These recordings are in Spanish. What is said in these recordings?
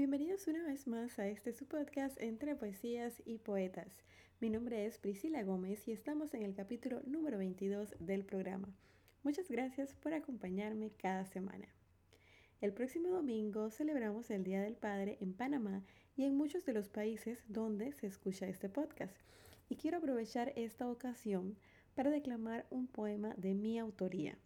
Bienvenidos una vez más a este su podcast entre poesías y poetas. Mi nombre es Priscila Gómez y estamos en el capítulo número 22 del programa. Muchas gracias por acompañarme cada semana. El próximo domingo celebramos el Día del Padre en Panamá y en muchos de los países donde se escucha este podcast. Y quiero aprovechar esta ocasión para declamar un poema de mi autoría.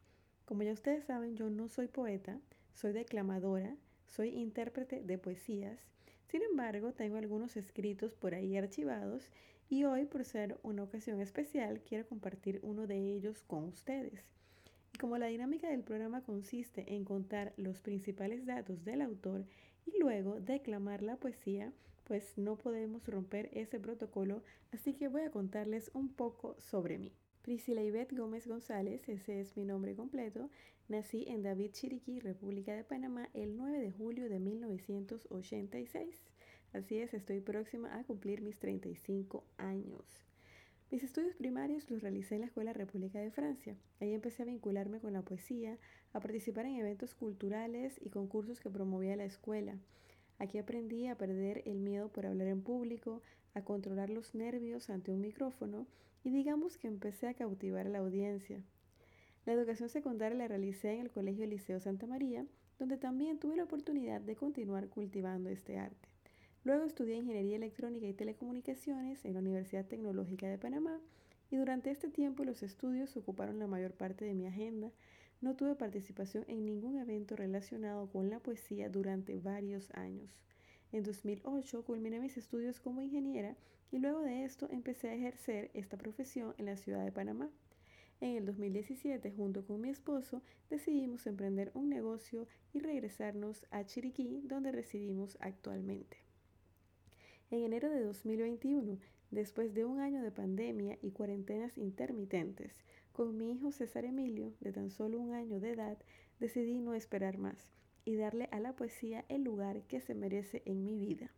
Como ya ustedes saben, yo no soy poeta, soy declamadora soy intérprete de poesías, sin embargo tengo algunos escritos por ahí archivados y hoy por ser una ocasión especial quiero compartir uno de ellos con ustedes. Y como la dinámica del programa consiste en contar los principales datos del autor y luego declamar la poesía, pues no podemos romper ese protocolo, así que voy a contarles un poco sobre mí. Priscila Ivette Gómez González, ese es mi nombre completo. Nací en David Chiriquí, República de Panamá, el 9 de julio de 1986. Así es, estoy próxima a cumplir mis 35 años. Mis estudios primarios los realicé en la Escuela República de Francia. Ahí empecé a vincularme con la poesía, a participar en eventos culturales y concursos que promovía la escuela. Aquí aprendí a perder el miedo por hablar en público, a controlar los nervios ante un micrófono y digamos que empecé a cautivar a la audiencia. La educación secundaria la realicé en el Colegio Liceo Santa María, donde también tuve la oportunidad de continuar cultivando este arte. Luego estudié Ingeniería Electrónica y Telecomunicaciones en la Universidad Tecnológica de Panamá y durante este tiempo los estudios ocuparon la mayor parte de mi agenda. No tuve participación en ningún evento relacionado con la poesía durante varios años. En 2008 culminé mis estudios como ingeniera y luego de esto empecé a ejercer esta profesión en la ciudad de Panamá. En el 2017, junto con mi esposo, decidimos emprender un negocio y regresarnos a Chiriquí, donde residimos actualmente. En enero de 2021, después de un año de pandemia y cuarentenas intermitentes, con mi hijo César Emilio, de tan solo un año de edad, decidí no esperar más y darle a la poesía el lugar que se merece en mi vida.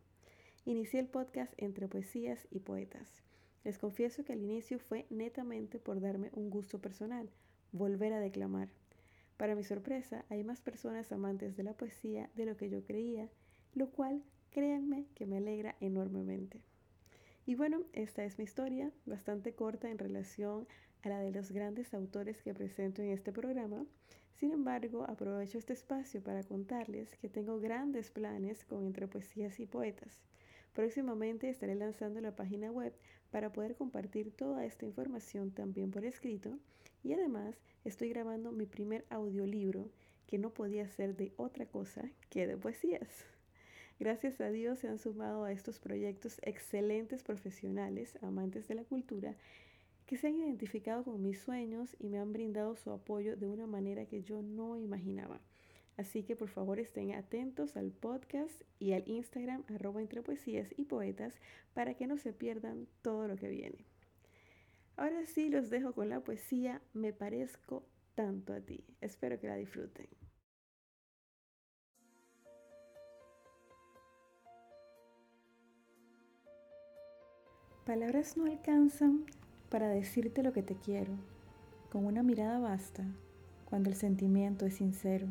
Inicié el podcast entre poesías y poetas. Les confieso que al inicio fue netamente por darme un gusto personal, volver a declamar. Para mi sorpresa, hay más personas amantes de la poesía de lo que yo creía, lo cual, créanme, que me alegra enormemente. Y bueno, esta es mi historia, bastante corta en relación a la de los grandes autores que presento en este programa. Sin embargo, aprovecho este espacio para contarles que tengo grandes planes con Entre Poesías y Poetas. Próximamente estaré lanzando la página web para poder compartir toda esta información también por escrito y además estoy grabando mi primer audiolibro que no podía ser de otra cosa que de poesías. Gracias a Dios se han sumado a estos proyectos excelentes profesionales, amantes de la cultura, que se han identificado con mis sueños y me han brindado su apoyo de una manera que yo no imaginaba. Así que por favor estén atentos al podcast y al Instagram arroba entre poesías y poetas para que no se pierdan todo lo que viene. Ahora sí los dejo con la poesía Me parezco tanto a ti. Espero que la disfruten. Palabras no alcanzan para decirte lo que te quiero. Con una mirada basta cuando el sentimiento es sincero.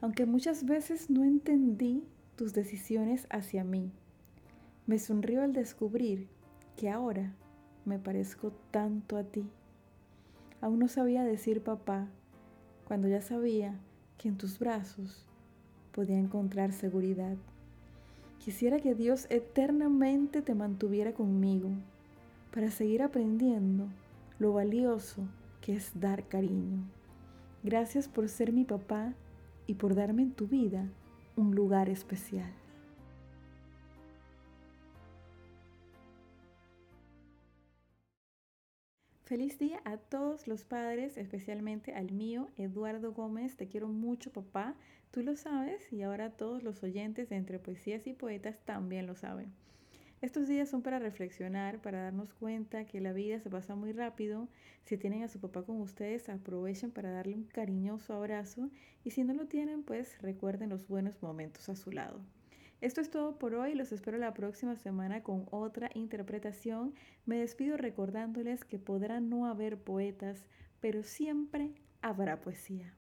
Aunque muchas veces no entendí tus decisiones hacia mí, me sonrió al descubrir que ahora me parezco tanto a ti. Aún no sabía decir papá cuando ya sabía que en tus brazos podía encontrar seguridad. Quisiera que Dios eternamente te mantuviera conmigo para seguir aprendiendo lo valioso que es dar cariño. Gracias por ser mi papá y por darme en tu vida un lugar especial. Feliz día a todos los padres, especialmente al mío, Eduardo Gómez. Te quiero mucho, papá. Tú lo sabes y ahora todos los oyentes de Entre Poesías y Poetas también lo saben. Estos días son para reflexionar, para darnos cuenta que la vida se pasa muy rápido. Si tienen a su papá con ustedes, aprovechen para darle un cariñoso abrazo y si no lo tienen, pues recuerden los buenos momentos a su lado. Esto es todo por hoy, los espero la próxima semana con otra interpretación. Me despido recordándoles que podrá no haber poetas, pero siempre habrá poesía.